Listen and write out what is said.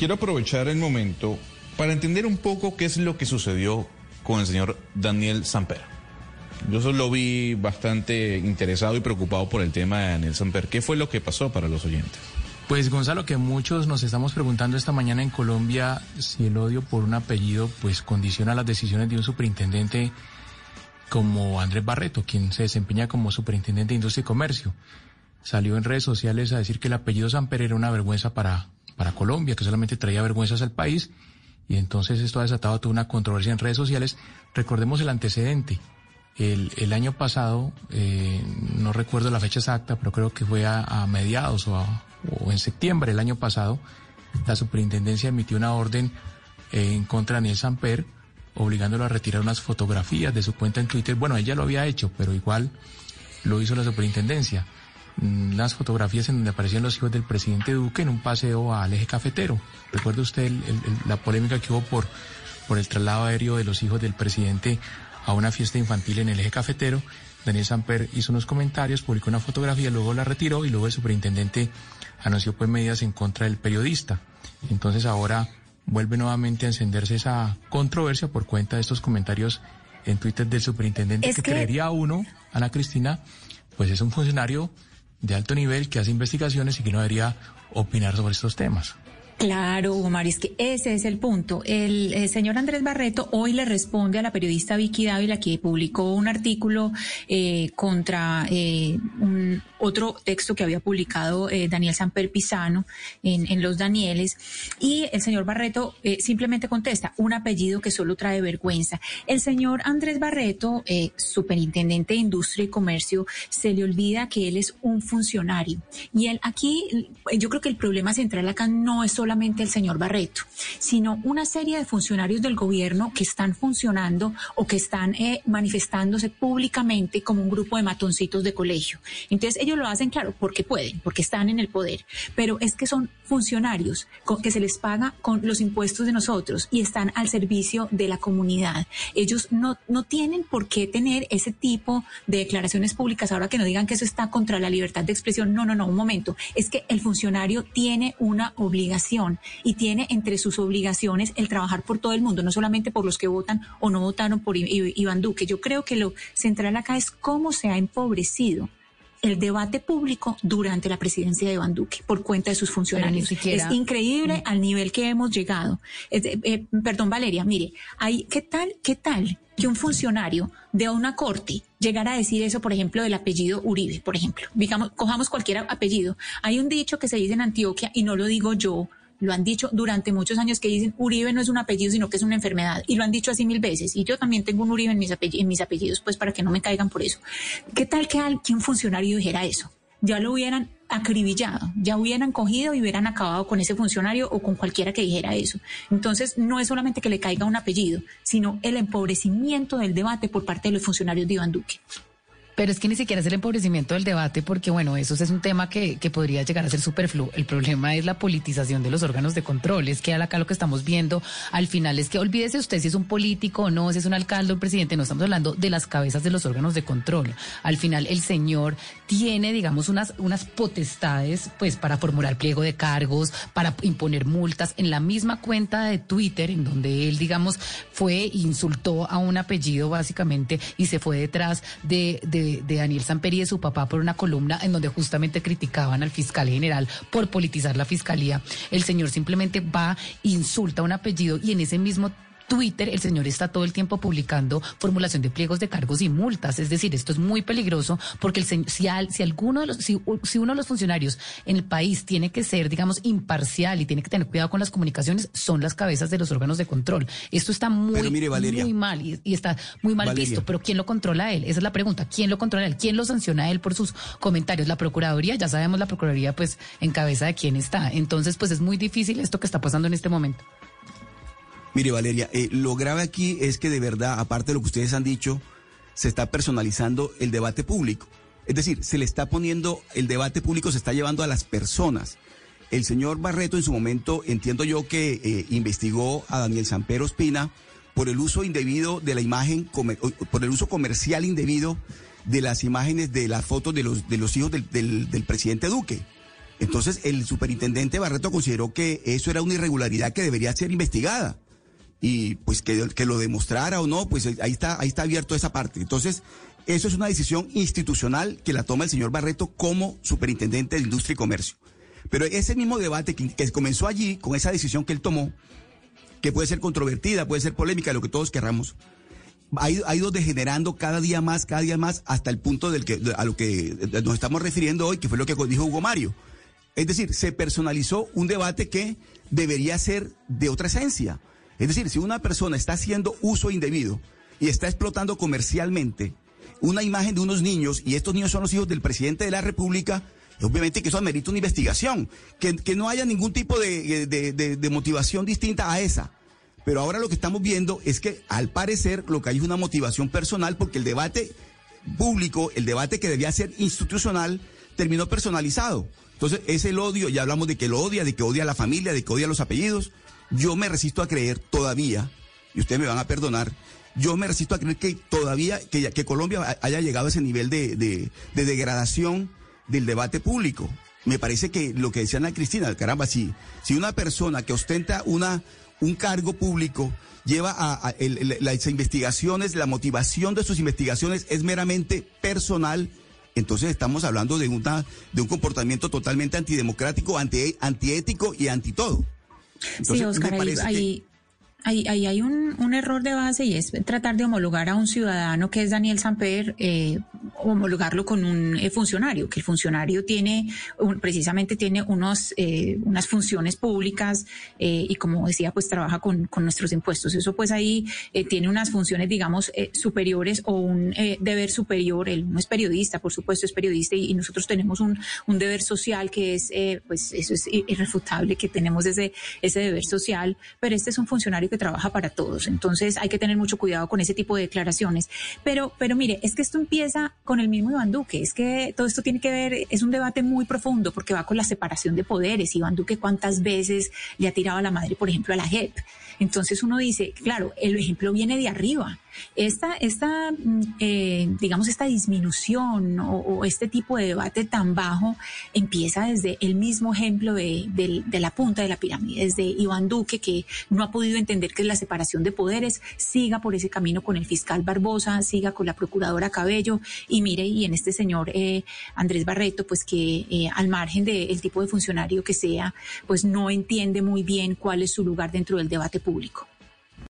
quiero aprovechar el momento para entender un poco qué es lo que sucedió con el señor Daniel Samper. Yo solo vi bastante interesado y preocupado por el tema de Daniel Samper. ¿Qué fue lo que pasó para los oyentes? Pues Gonzalo, que muchos nos estamos preguntando esta mañana en Colombia si el odio por un apellido pues condiciona las decisiones de un superintendente como Andrés Barreto, quien se desempeña como superintendente de Industria y Comercio. Salió en redes sociales a decir que el apellido Samper era una vergüenza para, para Colombia, que solamente traía vergüenzas al país. Y entonces esto ha desatado toda una controversia en redes sociales. Recordemos el antecedente. El, el año pasado, eh, no recuerdo la fecha exacta, pero creo que fue a, mediados o, o, en septiembre del año pasado, la superintendencia emitió una orden eh, en contra de Daniel Samper, obligándolo a retirar unas fotografías de su cuenta en Twitter. Bueno, ella lo había hecho, pero igual lo hizo la superintendencia. Mm, las fotografías en donde aparecían los hijos del presidente Duque en un paseo al eje cafetero. ¿Recuerda usted la polémica que hubo por, por el traslado aéreo de los hijos del presidente a una fiesta infantil en el eje cafetero. Daniel Samper hizo unos comentarios, publicó una fotografía, luego la retiró y luego el superintendente anunció pues medidas en contra del periodista. Entonces ahora vuelve nuevamente a encenderse esa controversia por cuenta de estos comentarios en Twitter del superintendente que, creería uno, Ana Cristina, pues es un funcionario de alto nivel que hace investigaciones y que no debería opinar sobre estos temas. Claro, Omar, es que ese es el punto. El, señor Andrés Barreto hoy le responde a la periodista Vicky Dávila que publicó un artículo eh, contra eh, otro texto que había publicado eh, Daniel Samper Pisano en, Los Danieles y el señor Barreto simplemente contesta un apellido que solo trae vergüenza. El señor Andrés Barreto, superintendente de Industria y Comercio, se le olvida que él es un funcionario y él aquí, yo creo que el problema central acá no es solo solamente el señor Barreto, sino una serie de funcionarios del gobierno que están funcionando o que están eh, manifestándose públicamente como un grupo de matoncitos de colegio. Entonces ellos lo hacen, claro, porque pueden, porque están en el poder, pero es que son funcionarios que se les paga con los impuestos de nosotros y están al servicio de la comunidad. Ellos no, no tienen por qué tener ese tipo de declaraciones públicas ahora que no digan que eso está contra la libertad de expresión. No, no, no, un momento. Es que el funcionario tiene una obligación y tiene entre sus obligaciones el trabajar por todo el mundo, no solamente por los que votan o no votaron por Iván Duque. Yo creo que lo central acá es cómo se ha empobrecido el debate público durante la presidencia de Iván Duque por cuenta de sus funcionarios. Es increíble mm. al nivel que hemos llegado. Eh, perdón, Valeria, mire, hay, ¿qué tal, qué tal que un funcionario de una corte llegara a decir eso, por ejemplo, del apellido Uribe, por ejemplo? Digamos, cojamos cualquier apellido. Hay un dicho que se dice en Antioquia y no lo digo yo, lo han dicho durante muchos años que dicen Uribe no es un apellido, sino que es una enfermedad. Y lo han dicho así mil veces. Y yo también tengo un Uribe en mis, apellidos, en mis apellidos, pues para que no me caigan por eso. ¿Qué tal que, un funcionario dijera eso? Ya lo hubieran acribillado, ya hubieran cogido y hubieran acabado con ese funcionario o con cualquiera que dijera eso. Entonces, no es solamente que le caiga un apellido, sino el empobrecimiento del debate por parte de los funcionarios de Iván Duque. Pero es que ni siquiera es el empobrecimiento del debate, porque bueno, eso es un tema que, que podría llegar a ser superfluo. El problema es la politización de los órganos de control. Es que acá lo que estamos viendo al final es que olvídese usted si es un político o no, si es un alcalde o un presidente, no estamos hablando de las cabezas de los órganos de control. Al final el señor tiene, digamos, unas, unas potestades pues para formular pliego de cargos, para imponer multas en la misma cuenta de Twitter, en donde él, digamos, fue, insultó a un apellido básicamente y se fue detrás de de, Daniel Samper y de su papá por una columna en donde justamente criticaban al fiscal general por politizar la fiscalía. El señor simplemente va, insulta un apellido y en ese mismo Twitter, el señor está todo el tiempo publicando formulación de pliegos de cargos y multas. Es decir, esto es muy peligroso porque el si, si alguno de los, si, uno de los funcionarios en el país tiene que ser, digamos, imparcial y tiene que tener cuidado con las comunicaciones, son las cabezas de los órganos de control. Esto está muy, muy mal y, está muy mal visto. Pero ¿quién lo controla a él? Esa es la pregunta. ¿Quién lo controla a él? ¿Quién lo sanciona a él por sus comentarios? La Procuraduría, ya sabemos la Procuraduría, pues, en cabeza de quién está. Entonces, pues es muy difícil esto que está pasando en este momento. Mire, Valeria, eh, lo grave aquí es que de verdad, aparte de lo que ustedes han dicho, se está personalizando el debate público. Es decir, se le está poniendo, el debate público se está llevando a las personas. El señor Barreto en su momento, entiendo yo que eh, investigó a Daniel Sampero Espina por el uso indebido de la imagen, por el uso comercial indebido de las imágenes de las fotos de los, de los hijos del, del presidente Duque. Entonces el superintendente Barreto consideró que eso era una irregularidad que debería ser investigada y pues que, que, lo demostrara o no, pues ahí está, ahí está abierto esa parte. Entonces, eso es una decisión institucional que la toma el señor Barreto como superintendente de Industria y Comercio. Pero ese mismo debate que, que comenzó allí, con esa decisión que él tomó, que puede ser controvertida, puede ser polémica, lo que todos querramos, ha ido, ha ido, degenerando cada día más, cada día más, hasta el punto del que, a lo que nos estamos refiriendo hoy, que fue lo que dijo Hugo Mario. Es decir, se personalizó un debate que debería ser de otra esencia. Es decir, si una persona está haciendo uso indebido y está explotando comercialmente una imagen de unos niños, y estos niños son los hijos del presidente de la República, obviamente que eso amerita una investigación, que, no haya ningún tipo de, de, de, motivación distinta a esa. Pero ahora lo que estamos viendo es que al parecer lo que hay es una motivación personal porque el debate público, el debate que debía ser institucional, terminó personalizado. Entonces, es el odio, ya hablamos de que lo odia, de que odia a la familia, de que odia los apellidos. Yo me resisto a creer todavía, y ustedes me van a perdonar, yo me resisto a creer que todavía, que, Colombia haya llegado a ese nivel de, de, de degradación del debate público. Me parece que lo que decía Ana Cristina, caramba, si, si una persona que ostenta una, un cargo público lleva a, las investigaciones, la motivación de sus investigaciones es meramente personal, entonces estamos hablando de, una, de un comportamiento totalmente antidemocrático, anti, antiético y anti todo. Entonces, sí, Oscar, ahí, ahí, ahí, ahí, hay un, un, error de base y es tratar de homologar a un ciudadano que es Daniel Samper, eh, homologarlo con un eh, funcionario, que el funcionario tiene, precisamente tiene unos, eh, unas funciones públicas eh, y como decía, pues trabaja con, con, nuestros impuestos. Eso pues ahí eh, tiene unas funciones, digamos, superiores o un deber superior. Él no es periodista, por supuesto es periodista y, y nosotros tenemos un, un, deber social que es, pues eso es irrefutable, que tenemos ese, ese deber social, pero este es un funcionario que trabaja para todos. Entonces hay que tener mucho cuidado con ese tipo de declaraciones. Pero, pero mire, es que esto empieza con el mismo Iván Duque. Es que todo esto tiene que ver, es un debate muy profundo porque va con la separación de poderes. Iván Duque cuántas veces le ha tirado a la madre, por ejemplo, a la JEP. Entonces uno dice, claro, el ejemplo viene de arriba. Esta, esta eh, digamos, esta disminución o, este tipo de debate tan bajo empieza desde el mismo ejemplo de, de, la punta de la pirámide, desde Iván Duque, que no ha podido entender que la separación de poderes, siga por ese camino con el fiscal Barbosa, siga con la procuradora Cabello, y mire, y en este señor eh, Andrés Barreto, pues que eh, al margen del de tipo de funcionario que sea, pues no entiende muy bien cuál es su lugar dentro del debate público.